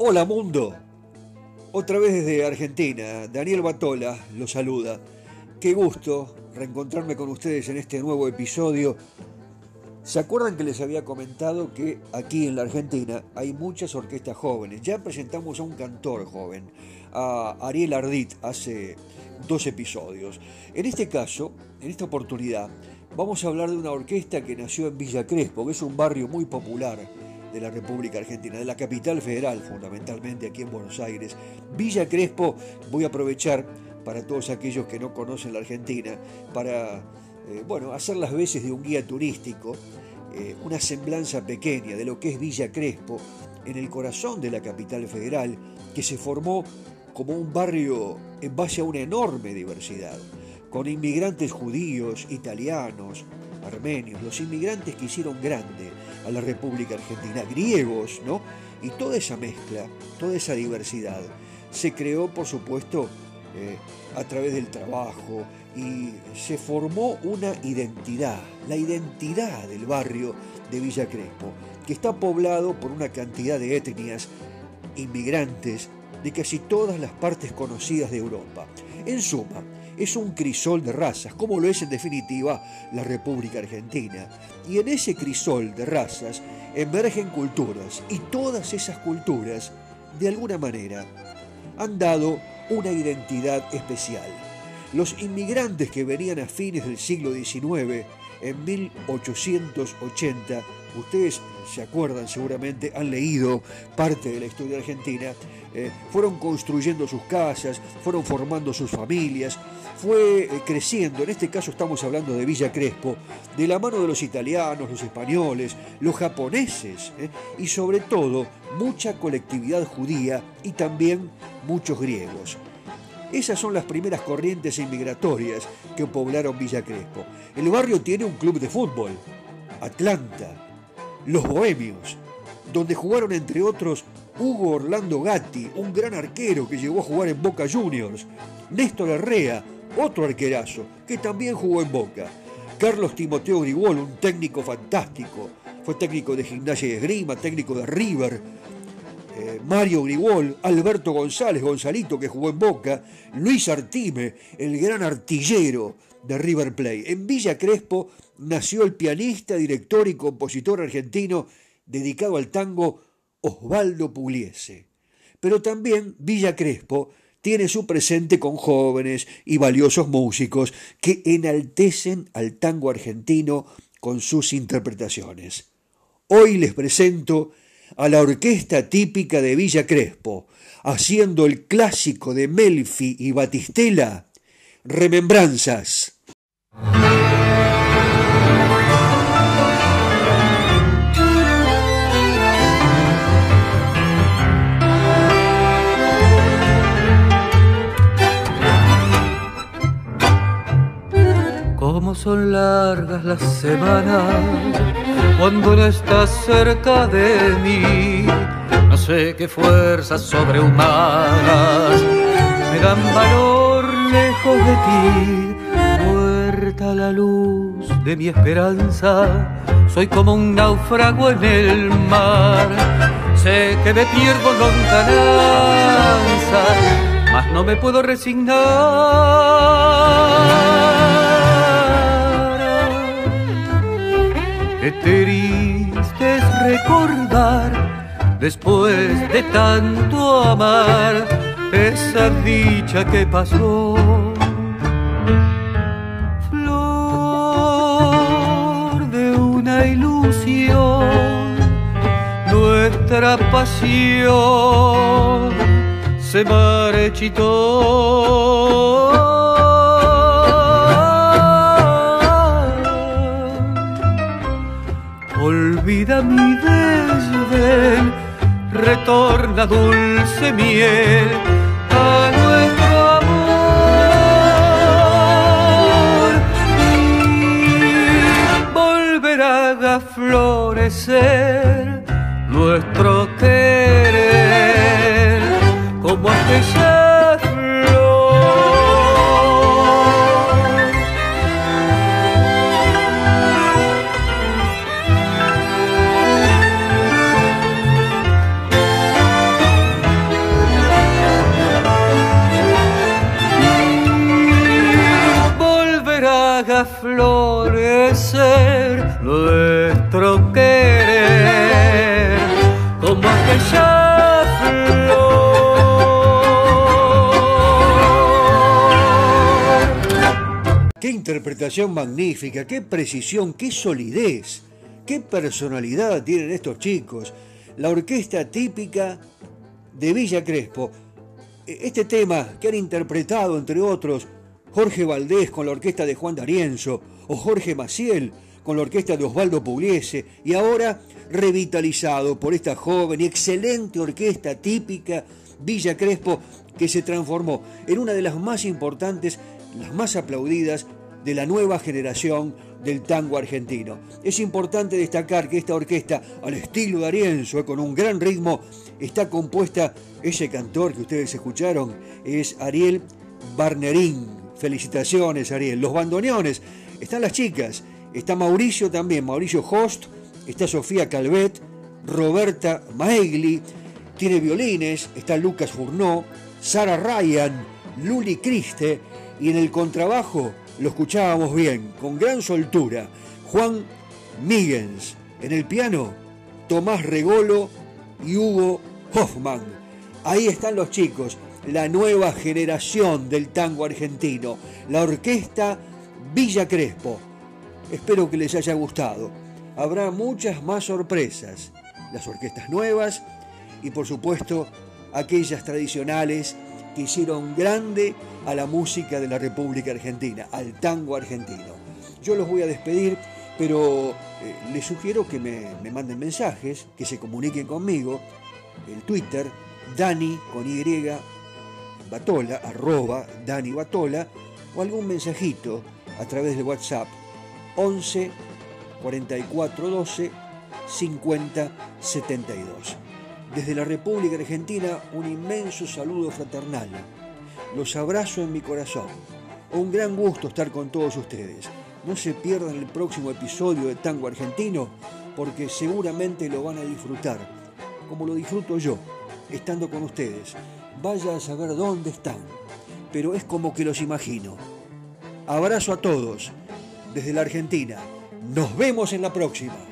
Hola mundo. Otra vez desde Argentina, Daniel Batola lo saluda. Qué gusto reencontrarme con ustedes en este nuevo episodio. ¿Se acuerdan que les había comentado que aquí en la Argentina hay muchas orquestas jóvenes? Ya presentamos a un cantor joven, a Ariel Ardit, hace dos episodios. En este caso, en esta oportunidad, vamos a hablar de una orquesta que nació en Villa Crespo, que es un barrio muy popular de la República Argentina, de la capital federal fundamentalmente aquí en Buenos Aires. Villa Crespo, voy a aprovechar para todos aquellos que no conocen la Argentina, para eh, bueno, hacer las veces de un guía turístico, eh, una semblanza pequeña de lo que es Villa Crespo, en el corazón de la capital federal, que se formó como un barrio en base a una enorme diversidad, con inmigrantes judíos, italianos, armenios, los inmigrantes que hicieron grande a la República Argentina, griegos, ¿no? Y toda esa mezcla, toda esa diversidad, se creó, por supuesto, eh, a través del trabajo y se formó una identidad, la identidad del barrio de Villa Crespo, que está poblado por una cantidad de etnias inmigrantes de casi todas las partes conocidas de Europa. En suma, es un crisol de razas, como lo es en definitiva la República Argentina. Y en ese crisol de razas emergen culturas y todas esas culturas, de alguna manera, han dado una identidad especial. Los inmigrantes que venían a fines del siglo XIX, en 1880, ustedes se acuerdan seguramente, han leído parte de la historia argentina, eh, fueron construyendo sus casas, fueron formando sus familias, fue eh, creciendo, en este caso estamos hablando de Villa Crespo, de la mano de los italianos, los españoles, los japoneses eh, y sobre todo mucha colectividad judía y también muchos griegos. Esas son las primeras corrientes inmigratorias que poblaron Villa Crespo. El barrio tiene un club de fútbol, Atlanta, Los Bohemios, donde jugaron entre otros Hugo Orlando Gatti, un gran arquero que llegó a jugar en Boca Juniors, Néstor Herrea, otro arquerazo, que también jugó en Boca. Carlos Timoteo Grigol, un técnico fantástico. Fue técnico de gimnasia y esgrima, técnico de River. Eh, Mario Grigol, Alberto González, Gonzalito, que jugó en Boca. Luis Artime, el gran artillero de River Plate. En Villa Crespo nació el pianista, director y compositor argentino dedicado al tango Osvaldo Pugliese. Pero también Villa Crespo tiene su presente con jóvenes y valiosos músicos que enaltecen al tango argentino con sus interpretaciones. Hoy les presento a la orquesta típica de Villa Crespo, haciendo el clásico de Melfi y Batistela, Remembranzas. Cómo son largas las semanas cuando no estás cerca de mí. No sé qué fuerzas sobrehumanas me dan valor lejos de ti. Muerta la luz de mi esperanza, soy como un náufrago en el mar. Sé que me pierdo lontananza, mas no me puedo resignar Qué triste es recordar, después de tanto amar, esa dicha que pasó. Flor de una ilusión, nuestra pasión se marchitó. olvida mi desdén, retorna dulce miel florecer nuestro haga florecer nuestro querer como aquella flor. Qué interpretación magnífica, qué precisión, qué solidez, qué personalidad tienen estos chicos. La orquesta típica de Villa Crespo. E, este tema que han interpretado, entre otros, Jorge Valdés con la orquesta de Juan D'Arienzo o Jorge Maciel con la orquesta de Osvaldo Pugliese y ahora revitalizado por esta joven y excelente orquesta típica Villa Crespo que se transformó en una de las más importantes, las más aplaudidas de la nueva generación del tango argentino. Es importante destacar que esta orquesta, al estilo de Arienzo, con un gran ritmo, está compuesta, ese cantor que ustedes escucharon, es Ariel Barnerín. Felicitaciones, Ariel. Los bandoneones, están las chicas, está Mauricio también, Mauricio Host, está Sofía Calvet, Roberta Maegli, tiene violines, está Lucas Furnó, Sara Ryan, Luli Criste. Y en el contrabajo lo escuchábamos bien, con gran soltura, Juan Miggins. En el piano, Tomás Regolo y Hugo Hoffman. Ahí están los chicos, la nueva generación del tango argentino, la orquesta Villa Crespo. Espero que les haya gustado. Habrá muchas más sorpresas, las orquestas nuevas y por supuesto aquellas tradicionales que hicieron grande a la música de la República Argentina, al tango argentino. Yo los voy a despedir, pero eh, les sugiero que me, me, manden mensajes, que se comuniquen conmigo, el Twitter, Dani con Y, Batola, arroba Dani Batola, o algún mensajito a través de WhatsApp 11 44 12 50 72. Desde la República Argentina, un inmenso saludo fraternal. Los abrazo en mi corazón. Un gran gusto estar con todos ustedes. No se pierdan el próximo episodio de Tango Argentino porque seguramente lo van a disfrutar, como lo disfruto yo, estando con ustedes. Vaya a saber dónde están, pero es como que los imagino. Abrazo a todos desde la Argentina. Nos vemos en la próxima.